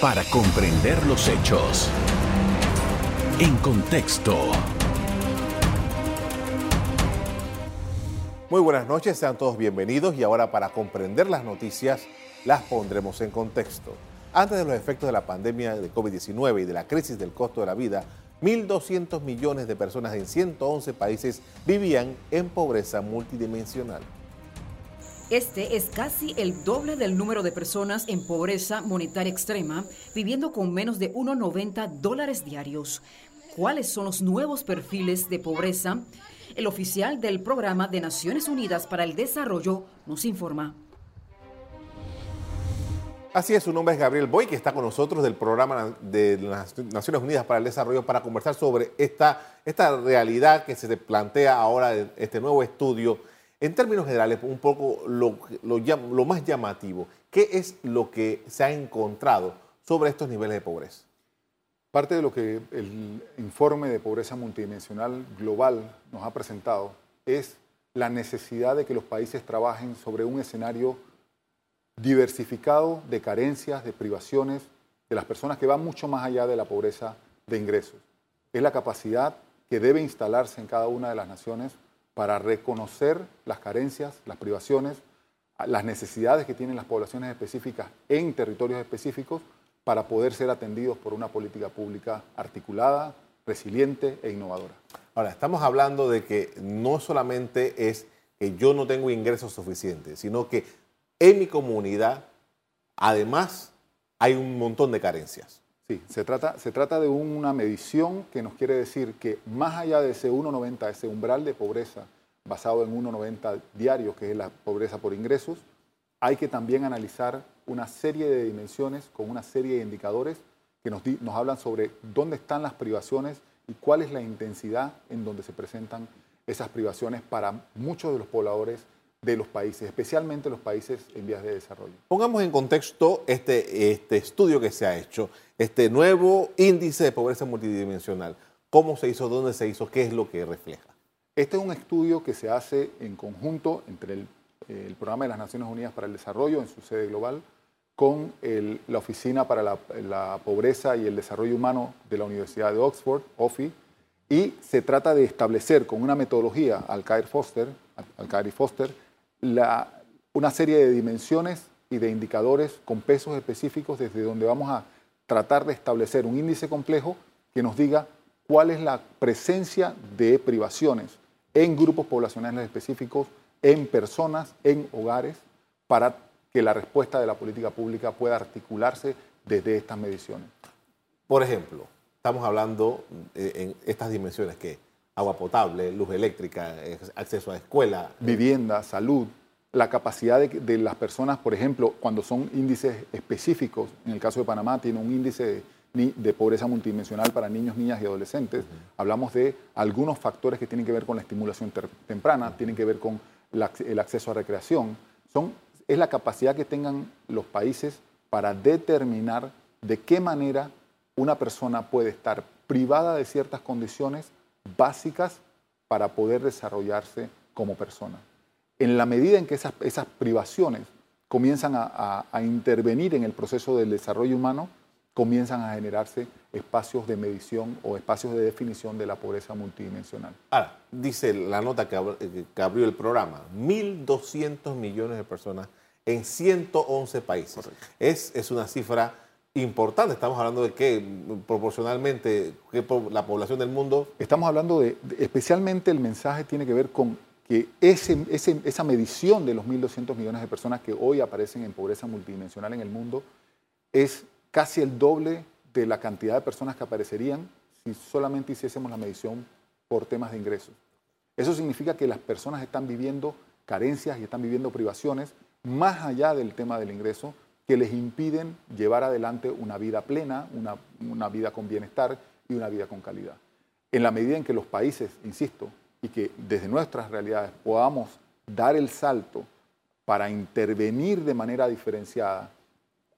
para comprender los hechos. En contexto. Muy buenas noches, sean todos bienvenidos y ahora para comprender las noticias las pondremos en contexto. Antes de los efectos de la pandemia de COVID-19 y de la crisis del costo de la vida, 1.200 millones de personas en 111 países vivían en pobreza multidimensional. Este es casi el doble del número de personas en pobreza monetaria extrema, viviendo con menos de 1,90 dólares diarios. ¿Cuáles son los nuevos perfiles de pobreza? El oficial del Programa de Naciones Unidas para el Desarrollo nos informa. Así es, su nombre es Gabriel Boy, que está con nosotros del programa de las Naciones Unidas para el Desarrollo para conversar sobre esta, esta realidad que se plantea ahora en este nuevo estudio. En términos generales, un poco lo, más llamativo, ¿qué es lo que se ha encontrado sobre estos niveles de pobreza? Parte de lo que el informe de pobreza multidimensional global nos ha presentado es la necesidad de que los países trabajen sobre un escenario diversificado de carencias, de privaciones de las personas que van mucho más allá de la pobreza de ingresos. Es la capacidad que debe instalarse en cada una de las naciones para reconocer las carencias, las privaciones, las necesidades que tienen las poblaciones específicas en territorios específicos para poder ser atendidos por una política pública articulada, resiliente e innovadora. Ahora, estamos hablando de que no solamente es que yo no tengo ingresos suficientes, sino que en mi comunidad, además, hay un montón de carencias. Sí, se trata, se trata de una medición que nos quiere decir que más allá de ese 1,90, ese umbral de pobreza basado en 1,90 diarios, que es la pobreza por ingresos, hay que también analizar una serie de dimensiones con una serie de indicadores que nos, nos hablan sobre dónde están las privaciones y cuál es la intensidad en donde se presentan esas privaciones para muchos de los pobladores de los países, especialmente los países en vías de desarrollo. Pongamos en contexto este, este estudio que se ha hecho, este nuevo índice de pobreza multidimensional. ¿Cómo se hizo? ¿Dónde se hizo? ¿Qué es lo que refleja? Este es un estudio que se hace en conjunto entre el, el Programa de las Naciones Unidas para el Desarrollo en su sede global con el, la Oficina para la, la, Pobreza y el Desarrollo Humano de la Universidad de Oxford, OFI, y se trata de establecer con una metodología, Alcair Foster, Alcair y Foster, una serie de dimensiones y de indicadores con pesos específicos desde donde vamos a tratar de establecer un índice complejo que nos diga cuál es la presencia de privaciones en grupos poblacionales específicos, en personas, en hogares, para que la respuesta de la política pública pueda articularse desde estas mediciones. Por ejemplo, estamos hablando eh, en estas dimensiones que agua potable, luz eléctrica, acceso a escuela. Vivienda, salud, la capacidad de, de, las personas, por ejemplo, cuando son índices específicos, en el caso de Panamá tiene un índice de, de pobreza multidimensional para niños, niñas y adolescentes, uh -huh. hablamos de algunos factores que tienen que ver con la estimulación temprana, tienen que ver con la, el acceso a recreación, son, es la capacidad que tengan los países para determinar de qué manera una persona puede estar privada de ciertas condiciones básicas para poder desarrollarse como persona. En la medida en que esas, esas privaciones comienzan a, a, a, intervenir en el proceso del desarrollo humano, comienzan a generarse espacios de medición o espacios de definición de la pobreza multidimensional. Ahora, dice la nota que, que abrió el programa, 1.200 millones de personas en 111 países. Es, es una cifra importante. Estamos hablando de que proporcionalmente que la población del mundo. Estamos hablando de, especialmente el mensaje tiene que ver con que ese, esa medición de los 1.200 millones de personas que hoy aparecen en pobreza multidimensional en el mundo es casi el doble de la cantidad de personas que aparecerían si solamente hiciésemos la medición por temas de ingresos. Eso significa que las personas están viviendo carencias y están viviendo privaciones más allá del tema del ingreso que les impiden llevar adelante una vida plena, una, una vida con bienestar y una vida con calidad. En la medida en que los países, insisto, y que desde nuestras realidades podamos dar el salto para intervenir de manera diferenciada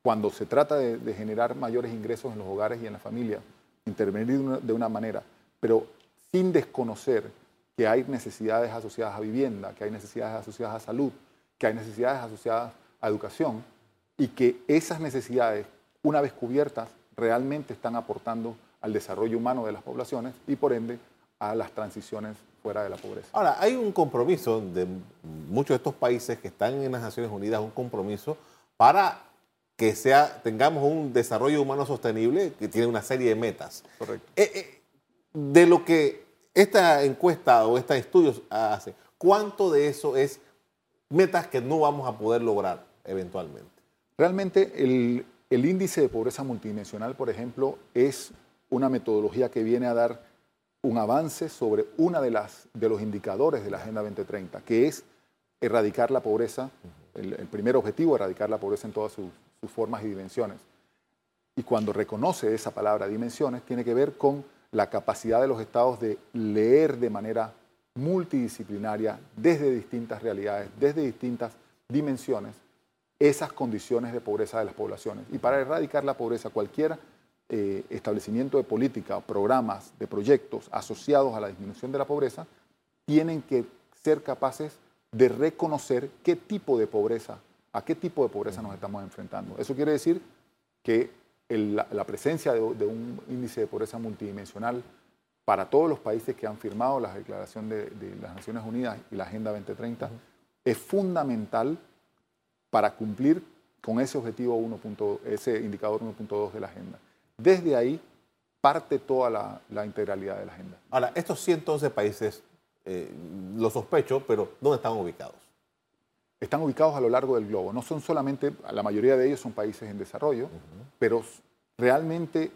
cuando se trata de, generar mayores ingresos en los hogares y en la familia, intervenir de una, de una, manera, pero sin desconocer que hay necesidades asociadas a vivienda, que hay necesidades asociadas a salud, que hay necesidades asociadas a educación y que esas necesidades, una vez cubiertas, realmente están aportando al desarrollo humano de las poblaciones y por ende a las transiciones fuera de la pobreza. Ahora, hay un compromiso de muchos de estos países que están en las Naciones Unidas, un compromiso para que sea, tengamos un desarrollo humano sostenible que tiene una serie de metas. Correcto. Eh, eh, de lo que esta encuesta o este estudio hace, ¿cuánto de eso es metas que no vamos a poder lograr eventualmente? Realmente el, índice de pobreza multidimensional, por ejemplo, es una metodología que viene a dar un avance sobre uno de, las, de los indicadores de la Agenda 2030, que es erradicar la pobreza, el, primer objetivo, erradicar la pobreza en todas sus formas y dimensiones. Y cuando reconoce esa palabra dimensiones, tiene que ver con la capacidad de los estados de leer de manera multidisciplinaria, desde distintas realidades, desde distintas dimensiones, esas condiciones de pobreza de las poblaciones. Y para erradicar la pobreza, cualquier eh, establecimiento de política, programas, de proyectos asociados a la disminución de la pobreza, tienen que ser capaces de reconocer qué tipo de pobreza, a qué tipo de pobreza nos estamos enfrentando. Eso quiere decir que la, presencia de, un índice de pobreza multidimensional para todos los países que han firmado la Declaración de, las Naciones Unidas y la Agenda 2030 es fundamental para cumplir con ese objetivo 1. ese indicador 1.2 de la agenda. Desde ahí parte toda la, integralidad de la agenda. Ahora, estos 111 países, eh, lo sospecho, pero ¿dónde están ubicados? Están ubicados a lo largo del globo. No son solamente, la mayoría de ellos son países en desarrollo, pero realmente,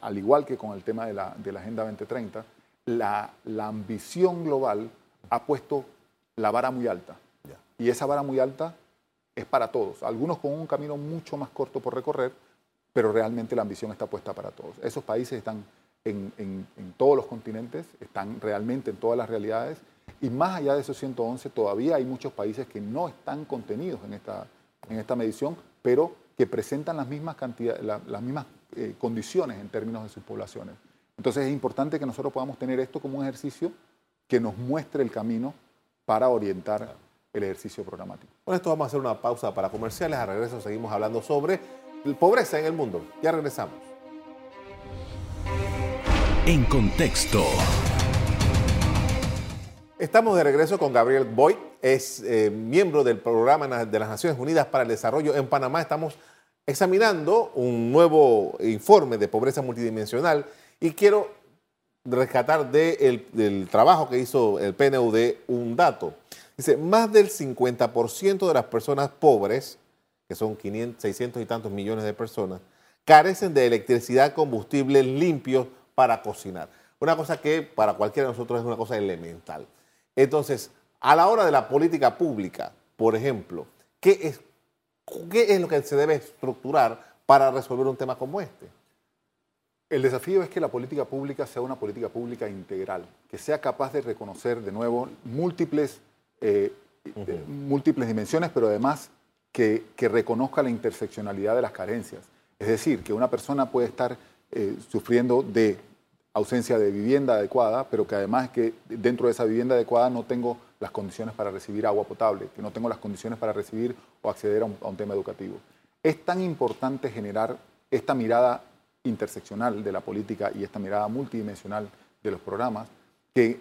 al igual que con el tema de la, Agenda 2030, la, ambición global ha puesto la vara muy alta. Y esa vara muy alta es para todos. Algunos con un camino mucho más corto por recorrer, pero realmente la ambición está puesta para todos. Esos países están en, todos los continentes, están realmente en todas las realidades, y más allá de esos 111, todavía hay muchos países que no están contenidos en esta, en esta medición, pero que presentan las mismas, cantidades, las mismas eh, condiciones en términos de sus poblaciones. Entonces es importante que nosotros podamos tener esto como un ejercicio que nos muestre el camino para orientar el ejercicio programático. Con esto vamos a hacer una pausa para comerciales. A regreso seguimos hablando sobre pobreza en el mundo. Ya regresamos. En contexto. Estamos de regreso con Gabriel Boy, es eh, miembro del programa de las Naciones Unidas para el Desarrollo en Panamá. Estamos examinando un nuevo informe de pobreza multidimensional y quiero rescatar del trabajo que hizo el PNUD un dato. Dice, más del 50% de las personas pobres que son 500, 600 y tantos millones de personas, carecen de electricidad, combustible limpio para cocinar. Una cosa que para cualquiera de nosotros es una cosa elemental. Entonces, a la hora de la política pública, por ejemplo, ¿qué es, qué es lo que se debe estructurar para resolver un tema como este? El desafío es que la política pública sea una política pública integral, que sea capaz de reconocer de nuevo múltiples, eh, múltiples dimensiones, pero además que, reconozca la interseccionalidad de las carencias. Es decir, que una persona puede estar eh, sufriendo de ausencia de vivienda adecuada, pero que además que dentro de esa vivienda adecuada no tengo las condiciones para recibir agua potable, que no tengo las condiciones para recibir o acceder a un, a un tema educativo. Es tan importante generar esta mirada interseccional de la política y esta mirada multidimensional de los programas que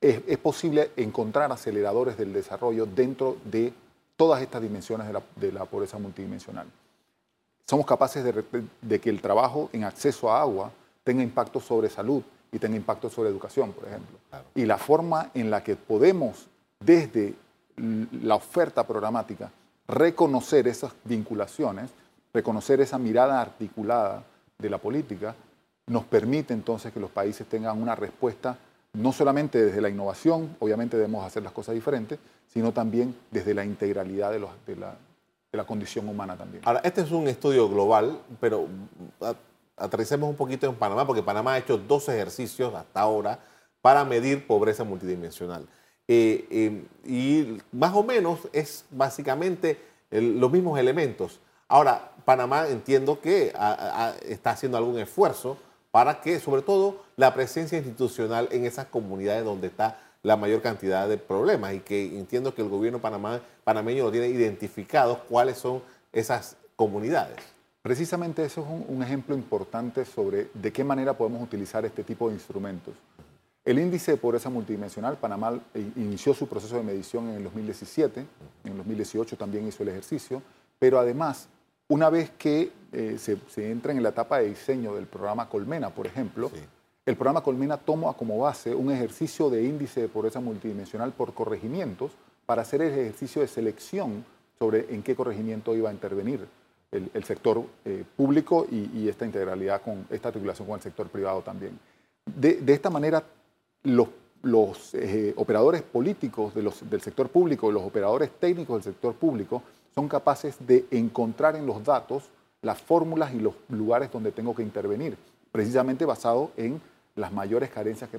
es, posible encontrar aceleradores del desarrollo dentro de todas estas dimensiones de la, pobreza multidimensional. Somos capaces de, que el trabajo en acceso a agua tenga impacto sobre salud y tenga impacto sobre educación, por ejemplo. Y la forma en la que podemos, desde la oferta programática, reconocer esas vinculaciones, reconocer esa mirada articulada de la política, nos permite entonces que los países tengan una respuesta no solamente desde la innovación, obviamente debemos hacer las cosas diferentes, sino también desde la integralidad de, la, condición humana también. Ahora, este es un estudio global, pero aterricemos un poquito en Panamá, porque Panamá ha hecho dos ejercicios hasta ahora para medir pobreza multidimensional. Eh, eh, y más o menos es básicamente los mismos elementos. Ahora, Panamá entiendo que está haciendo algún esfuerzo para que, sobre todo, la presencia institucional en esas comunidades donde está la mayor cantidad de problemas y que entiendo que el gobierno panameño lo tiene identificado cuáles son esas comunidades. Precisamente eso es un, un, ejemplo importante sobre de qué manera podemos utilizar este tipo de instrumentos. El índice de pobreza multidimensional, Panamá inició su proceso de medición en el 2017, en el 2018 también hizo el ejercicio, pero además, una vez que eh, se, se, entra en la etapa de diseño del programa Colmena, por ejemplo, sí. el programa Colmena toma como base un ejercicio de índice de pobreza multidimensional por corregimientos para hacer el ejercicio de selección sobre en qué corregimiento iba a intervenir el, el sector eh, público y, y, esta integralidad con esta articulación con el sector privado también. De, de esta manera, los, los eh, operadores políticos de los, del sector público, los operadores técnicos del sector público, son capaces de encontrar en los datos las fórmulas y los lugares donde tengo que intervenir, precisamente basado en las mayores carencias que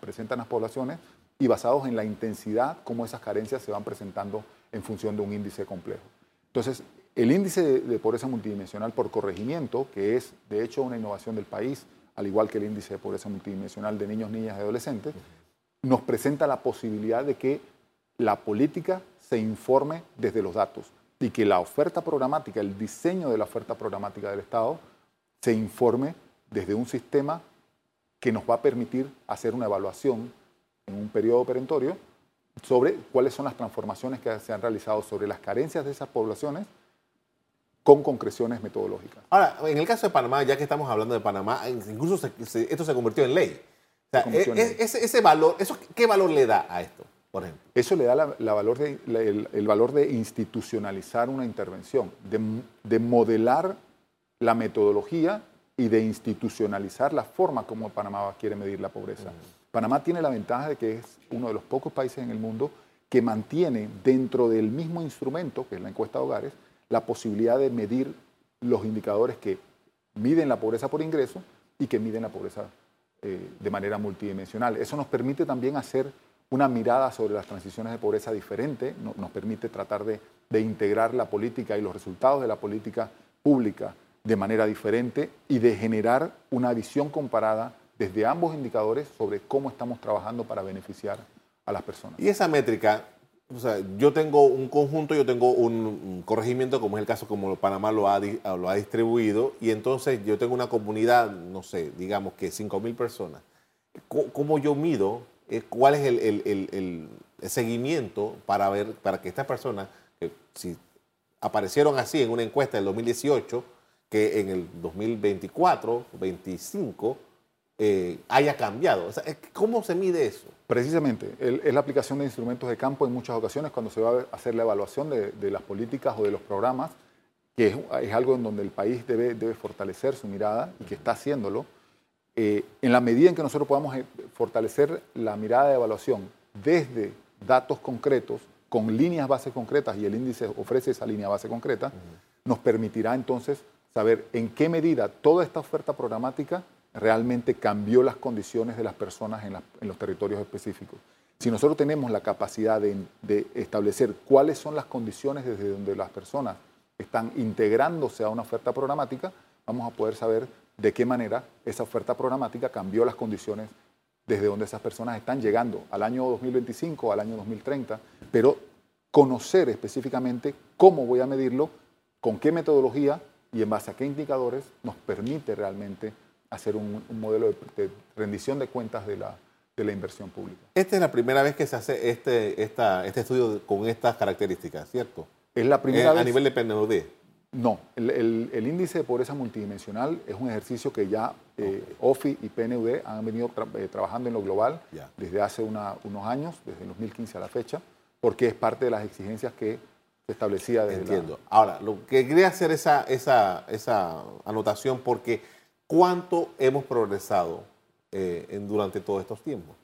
presentan las poblaciones y basados en la intensidad como esas carencias se van presentando en función de un índice complejo. Entonces, el índice de, de pobreza multidimensional por corregimiento, que es de hecho una innovación del país, al igual que el índice de pobreza multidimensional de niños, niñas y adolescentes, nos presenta la posibilidad de que la política se informe desde los datos y que la oferta programática, el diseño de la oferta programática del Estado, se informe desde un sistema que nos va a permitir hacer una evaluación en un periodo perentorio sobre cuáles son las transformaciones que se han realizado sobre las carencias de esas poblaciones con concreciones metodológicas. Ahora, en el caso de Panamá, ya que estamos hablando de Panamá, incluso se, se, esto se convirtió en ley. O sea, es, ese, ese, valor, eso, ¿qué valor le da a esto, por ejemplo? Eso le da la, la valor de, la, el, el, valor de institucionalizar una intervención, de, de, modelar la metodología y de institucionalizar la forma como Panamá quiere medir la pobreza. Panamá tiene la ventaja de que es uno de los pocos países en el mundo que mantiene dentro del mismo instrumento, que es la encuesta de hogares, la posibilidad de medir los indicadores que miden la pobreza por ingreso y que miden la pobreza eh, de manera multidimensional. Eso nos permite también hacer una mirada sobre las transiciones de pobreza diferente, no, nos permite tratar de, de, integrar la política y los resultados de la política pública de manera diferente y de generar una visión comparada desde ambos indicadores sobre cómo estamos trabajando para beneficiar a las personas. Y esa métrica, o sea, yo tengo un conjunto, yo tengo un corregimiento, como es el caso como Panamá lo ha, lo ha distribuido, y entonces yo tengo una comunidad, no sé, digamos que 5 mil personas. ¿Cómo yo mido eh, cuál es el, el, el, el, seguimiento para ver, para que estas personas, que si aparecieron así en una encuesta del 2018, que en el 2024, 25, eh, haya cambiado. O sea, ¿Cómo se mide eso? Precisamente, es la aplicación de instrumentos de campo en muchas ocasiones cuando se va a hacer la evaluación de, de las políticas o de los programas, que es, es, algo en donde el país debe, debe fortalecer su mirada y que está haciéndolo. Eh, en la medida en que nosotros podamos eh, fortalecer la mirada de evaluación desde datos concretos, con líneas base concretas, y el índice ofrece esa línea base concreta, uh -huh. nos permitirá entonces saber en qué medida toda esta oferta programática realmente cambió las condiciones de las personas en, la, en los territorios específicos. Si nosotros tenemos la capacidad de, de, establecer cuáles son las condiciones desde donde las personas están integrándose a una oferta programática, vamos a poder saber de qué manera esa oferta programática cambió las condiciones desde donde esas personas están llegando al año 2025, al año 2030, pero conocer específicamente cómo voy a medirlo, con qué metodología y en base a qué indicadores nos permite realmente hacer un, un modelo de, de, rendición de cuentas de la, de la, inversión pública. Esta es la primera vez que se hace este, esta, este estudio con estas características, ¿cierto? Es la primera eh, vez. A nivel de PNUD. No, el, el, el, índice de pobreza multidimensional es un ejercicio que ya eh, okay. OFI y PNUD han venido tra eh, trabajando en lo global yeah. desde hace una, unos años, desde el 2015 a la fecha, porque es parte de las exigencias que se establecía desde Entiendo. La... Ahora, lo que quería hacer esa, esa, esa anotación porque ¿cuánto hemos progresado eh, en, durante todos estos tiempos?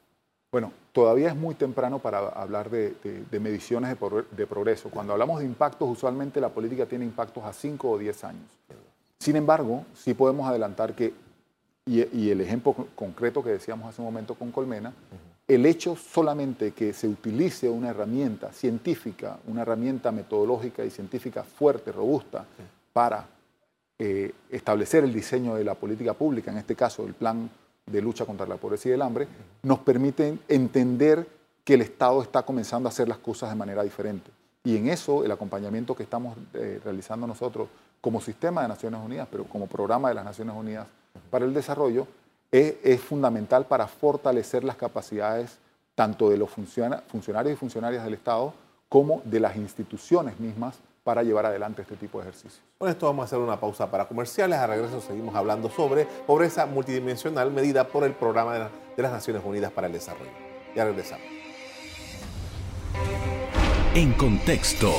Bueno, todavía es muy temprano para hablar de, de, de mediciones de, pro, de, progreso. Cuando hablamos de impactos, usualmente la política tiene impactos a 5 o 10 años. Sin embargo, sí podemos adelantar que, y, y el ejemplo concreto que decíamos hace un momento con Colmena, el hecho solamente que se utilice una herramienta científica, una herramienta metodológica y científica fuerte, robusta, para eh, establecer el diseño de la política pública, en este caso el plan de lucha contra la pobreza y el hambre, nos permiten entender que el Estado está comenzando a hacer las cosas de manera diferente. Y en eso el acompañamiento que estamos eh, realizando nosotros como sistema de Naciones Unidas, pero como programa de las Naciones Unidas para el Desarrollo, es, fundamental para fortalecer las capacidades tanto de los funcionarios y funcionarias del Estado como de las instituciones mismas para llevar adelante este tipo de ejercicios. Con esto vamos a hacer una pausa para comerciales. A regreso seguimos hablando sobre pobreza multidimensional medida por el Programa de, las Naciones Unidas para el Desarrollo. Ya regresamos. En contexto.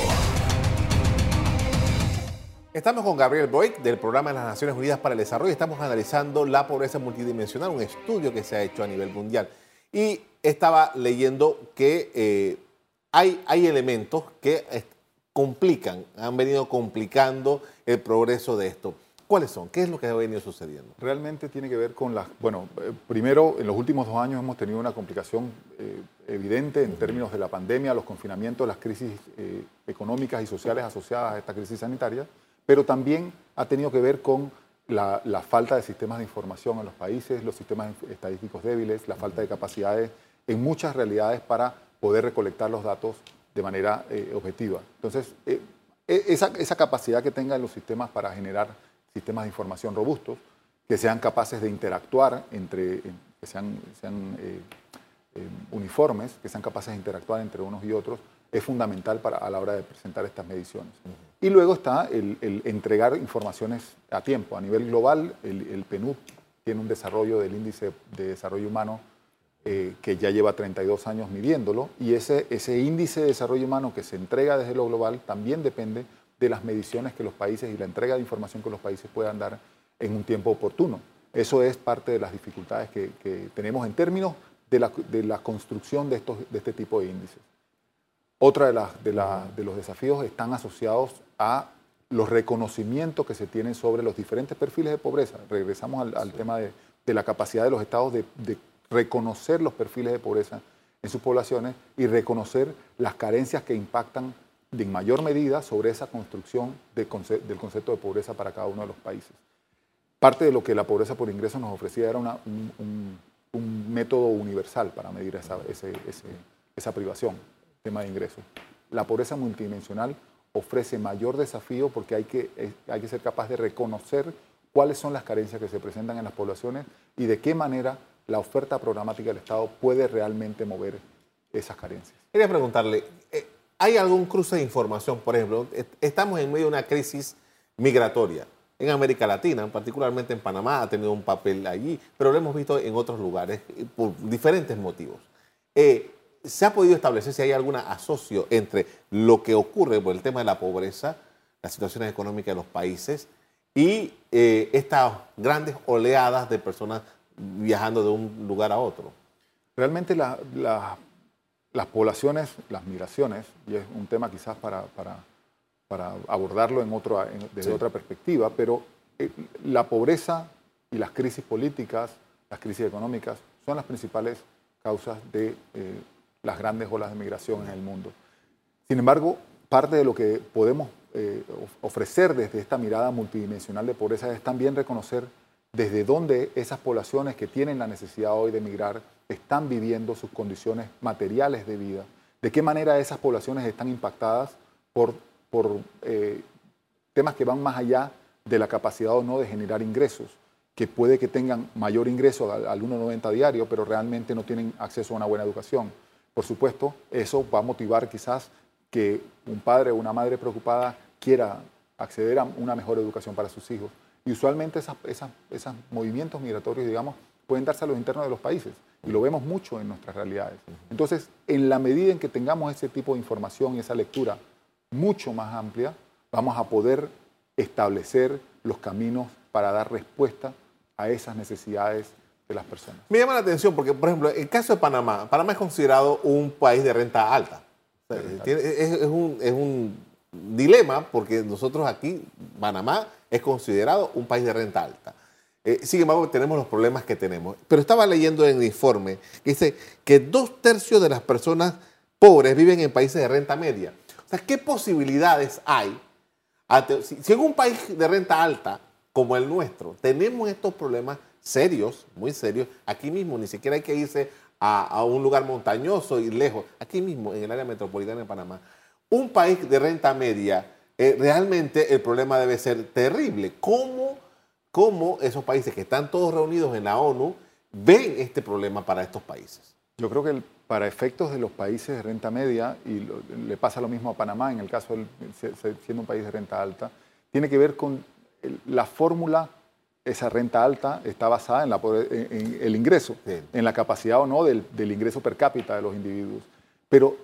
Estamos con Gabriel Boyd del Programa de las Naciones Unidas para el Desarrollo. Estamos analizando la pobreza multidimensional, un estudio que se ha hecho a nivel mundial. Y estaba leyendo que eh, hay, hay elementos que complican, han venido complicando el progreso de esto. ¿Cuáles son? ¿Qué es lo que ha venido sucediendo? Realmente tiene que ver con las... Bueno, eh, primero, en los últimos dos años hemos tenido una complicación eh, evidente en términos de la pandemia, los confinamientos, las crisis eh, económicas y sociales asociadas a esta crisis sanitaria, pero también ha tenido que ver con la, la, falta de sistemas de información en los países, los sistemas estadísticos débiles, la falta de capacidades en muchas realidades para poder recolectar los datos de manera eh, objetiva. Entonces, eh, e, esa, capacidad que tengan los sistemas para generar sistemas de información robustos, que sean capaces de interactuar entre, que sean, sean eh, uniformes, que sean capaces de interactuar entre unos y otros, es fundamental para, a la hora de presentar estas mediciones. Y luego está el, entregar informaciones a tiempo. A nivel global, el, el PNUD tiene un desarrollo del índice de desarrollo humano eh, que ya lleva 32 años midiéndolo, y ese, ese índice de desarrollo humano que se entrega desde lo global también depende de las mediciones que los países y la entrega de información que los países puedan dar en un tiempo oportuno. Eso es parte de las dificultades que, tenemos en términos de la, de la construcción de, estos, de este tipo de índices. Otra de, las, de, la, de los desafíos están asociados a los reconocimientos que se tienen sobre los diferentes perfiles de pobreza. Regresamos al, tema de, de, la capacidad de los estados de, reconocer los perfiles de pobreza en sus poblaciones y reconocer las carencias que impactan en mayor medida sobre esa construcción del concepto de pobreza para cada uno de los países. Parte de lo que la pobreza por ingreso nos ofrecía era un, método universal para medir esa, esa privación, tema de ingresos. La pobreza multidimensional ofrece mayor desafío porque hay que, hay que ser capaz de reconocer cuáles son las carencias que se presentan en las poblaciones y de qué manera la oferta programática del Estado puede realmente mover esas carencias. Quería preguntarle, eh, ¿hay algún cruce de información? Por ejemplo, estamos en medio de una crisis migratoria. En América Latina, particularmente en Panamá, ha tenido un papel allí, pero lo hemos visto en otros lugares eh, por diferentes motivos. Eh, ¿Se ha podido establecer si hay algún asocio entre lo que ocurre por el tema de la pobreza, las situaciones económicas de los países y estas grandes oleadas de personas viajando de un lugar a otro. Realmente las poblaciones, las migraciones, y es un tema quizás para, para, abordarlo en otro, desde otra perspectiva, pero eh, la pobreza y las crisis políticas, las crisis económicas, son las principales causas de eh, las grandes olas de migración en el mundo. Sin embargo, parte de lo que podemos eh, ofrecer desde esta mirada multidimensional de pobreza es también reconocer desde dónde esas poblaciones que tienen la necesidad hoy de emigrar están viviendo sus condiciones materiales de vida, de qué manera esas poblaciones están impactadas por, por eh, temas que van más allá de la capacidad o no de generar ingresos, que puede que tengan mayor ingreso al, al 1,90 diario, pero realmente no tienen acceso a una buena educación. Por supuesto, eso va a motivar quizás que un padre o una madre preocupada quiera acceder a una mejor educación para sus hijos y usualmente esos movimientos migratorios, digamos, pueden darse a los internos de los países. Y lo vemos mucho en nuestras realidades. Entonces, en la medida en que tengamos ese tipo de información y esa lectura mucho más amplia, vamos a poder establecer los caminos para dar respuesta a esas necesidades de las personas. Me llama la atención porque, por ejemplo, el caso de Panamá, Panamá es considerado un país de renta alta. es, un, es un dilema porque nosotros aquí, Panamá, es considerado un país de renta alta. Eh, sin embargo, tenemos los problemas que tenemos. Pero estaba leyendo en el informe que dice que dos tercios de las personas pobres viven en países de renta media. O sea, ¿qué posibilidades hay? Si en un país de renta alta como el nuestro tenemos estos problemas serios, muy serios, aquí mismo, ni siquiera hay que irse a, a un lugar montañoso y lejos, aquí mismo, en el área metropolitana de Panamá, un país de renta media eh, realmente el problema debe ser terrible. ¿Cómo, ¿Cómo esos países que están todos reunidos en la ONU ven este problema para estos países? Yo creo que para efectos de los países de renta media, y le pasa lo mismo a Panamá en el caso de siendo un país de renta alta, tiene que ver con la fórmula, esa renta alta está basada en, la, el ingreso, en la capacidad o no del, ingreso per cápita de los individuos. Pero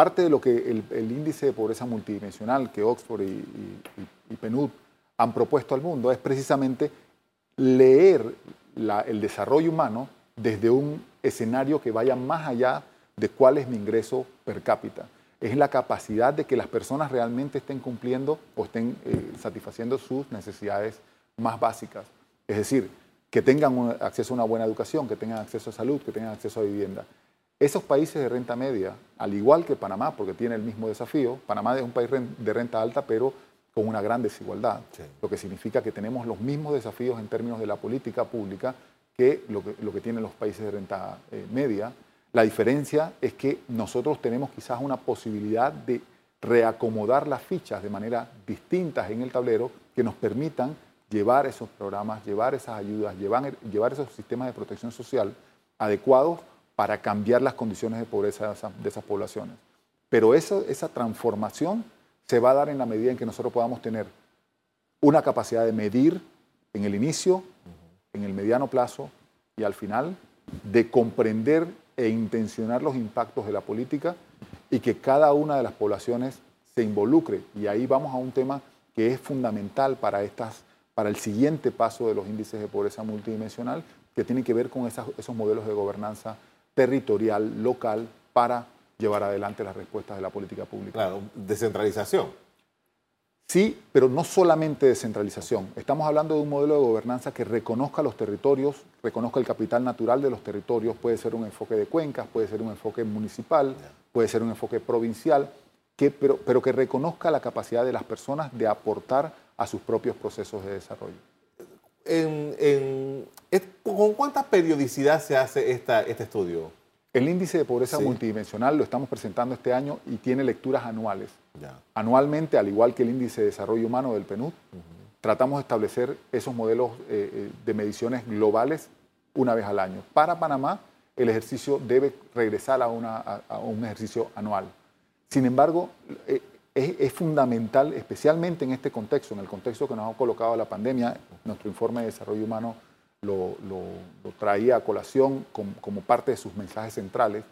parte de lo que el, índice de pobreza multidimensional que Oxford y, y, han propuesto al mundo es precisamente leer el desarrollo humano desde un escenario que vaya más allá de cuál es mi ingreso per cápita. Es la capacidad de que las personas realmente estén cumpliendo o estén eh, satisfaciendo sus necesidades más básicas. Es decir, que tengan acceso a una buena educación, que tengan acceso a salud, que tengan acceso a vivienda. Esos países de renta media, al igual que Panamá, porque tiene el mismo desafío, Panamá es un país de renta alta, pero con una gran desigualdad, lo que significa que tenemos los mismos desafíos en términos de la política pública que lo que, tienen los países de renta eh, media. La diferencia es que nosotros tenemos quizás una posibilidad de reacomodar las fichas de manera distintas en el tablero que nos permitan llevar esos programas, llevar esas ayudas, llevar, llevar esos sistemas de protección social adecuados para cambiar las condiciones de pobreza de esas, poblaciones. Pero eso, esa transformación se va a dar en la medida en que nosotros podamos tener una capacidad de medir en el inicio, en el mediano plazo y al final, de comprender e intencionar los impactos de la política y que cada una de las poblaciones se involucre. Y ahí vamos a un tema que es fundamental para, estas, para el siguiente paso de los índices de pobreza multidimensional, que tiene que ver con esos modelos de gobernanza territorial, local, para llevar adelante las respuestas de la política pública. Claro, descentralización. Sí, pero no solamente descentralización. Estamos hablando de un modelo de gobernanza que reconozca los territorios, reconozca el capital natural de los territorios. Puede ser un enfoque de cuencas, puede ser un enfoque municipal, puede ser un enfoque provincial, que, pero, pero que reconozca la capacidad de las personas de aportar a sus propios procesos de desarrollo. ¿Con cuánta periodicidad se hace esta, este estudio? El índice de pobreza multidimensional lo estamos presentando este año y tiene lecturas anuales. Anualmente, al igual que el índice de desarrollo humano del PNUD, tratamos de establecer esos modelos eh, eh, de mediciones globales una vez al año. Para Panamá, el ejercicio debe regresar a, un ejercicio anual. Sin embargo, eh, es, fundamental, especialmente en este contexto, en el contexto que nos ha colocado la pandemia, nuestro informe de desarrollo humano lo, traía a colación como, parte de sus mensajes centrales,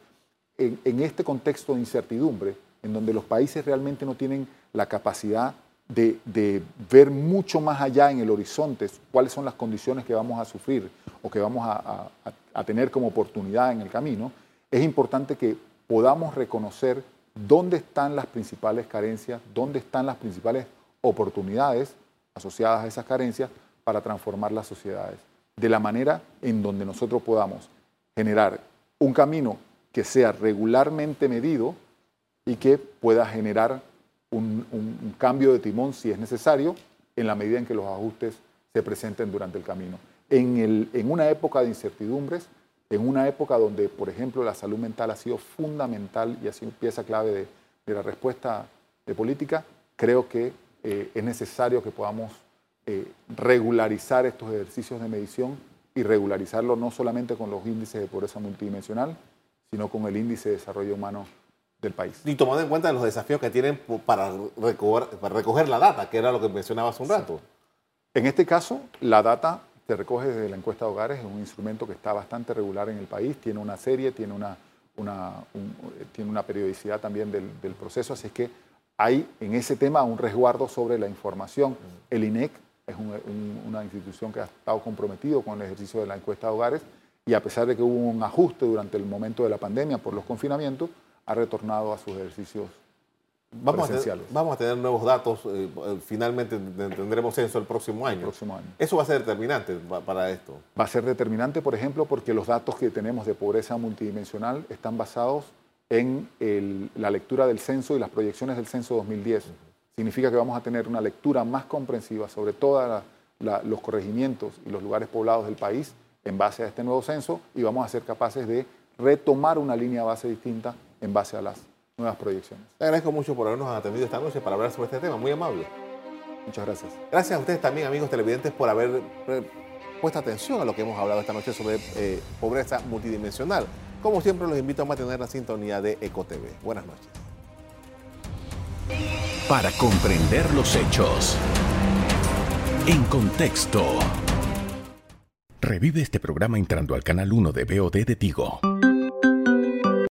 en, este contexto de incertidumbre, en donde los países realmente no tienen la capacidad de, ver mucho más allá en el horizonte cuáles son las condiciones que vamos a sufrir o que vamos a, tener como oportunidad en el camino, es importante que podamos reconocer dónde están las principales carencias, dónde están las principales oportunidades asociadas a esas carencias para transformar las sociedades de la manera en donde nosotros podamos generar un camino que sea regularmente medido y que pueda generar un, cambio de timón si es necesario en la medida en que los ajustes se presenten durante el camino. En, una época de incertidumbres, en una época donde, por ejemplo, la salud mental ha sido fundamental y ha sido pieza clave de, la respuesta de política, creo que eh, es necesario que podamos eh, regularizar estos ejercicios de medición y regularizarlo no solamente con los índices de pobreza multidimensional, sino con el índice de desarrollo humano del país. Y tomando en cuenta los desafíos que tienen para recoger, la data, que era lo que mencionaba hace un rato. En este caso, la data se recoge desde la encuesta de hogares, es un instrumento que está bastante regular en el país, tiene una serie, tiene una, tiene una periodicidad también del, del, proceso, así es que hay en ese tema un resguardo sobre la información. El INEC es una institución que ha estado comprometido con el ejercicio de la encuesta de hogares y a pesar de que hubo un ajuste durante el momento de la pandemia por los confinamientos, ha retornado a sus ejercicios vamos. A tener, vamos a tener nuevos datos, eh, finalmente tendremos censo el próximo año. próximo año. Eso va a ser determinante para esto. Va a ser determinante, por ejemplo, porque los datos que tenemos de pobreza multidimensional están basados en la lectura del censo y las proyecciones del censo 2010 significa que vamos a tener una lectura más comprensiva sobre todos los corregimientos y los lugares poblados del país en base a este nuevo censo y vamos a ser capaces de retomar una línea base distinta en base a las nuevas proyecciones. Le agradezco mucho por habernos atendido esta noche para hablar sobre este tema. Muy amable. Muchas gracias. Gracias a ustedes también, amigos televidentes, por haber eh, puesto atención a lo que hemos hablado esta noche sobre eh, pobreza multidimensional. Como siempre, los invito a mantener la sintonía de EcoTV. Buenas noches. Para comprender los hechos. En contexto. Revive este programa entrando al canal 1 de BOD de Tigo.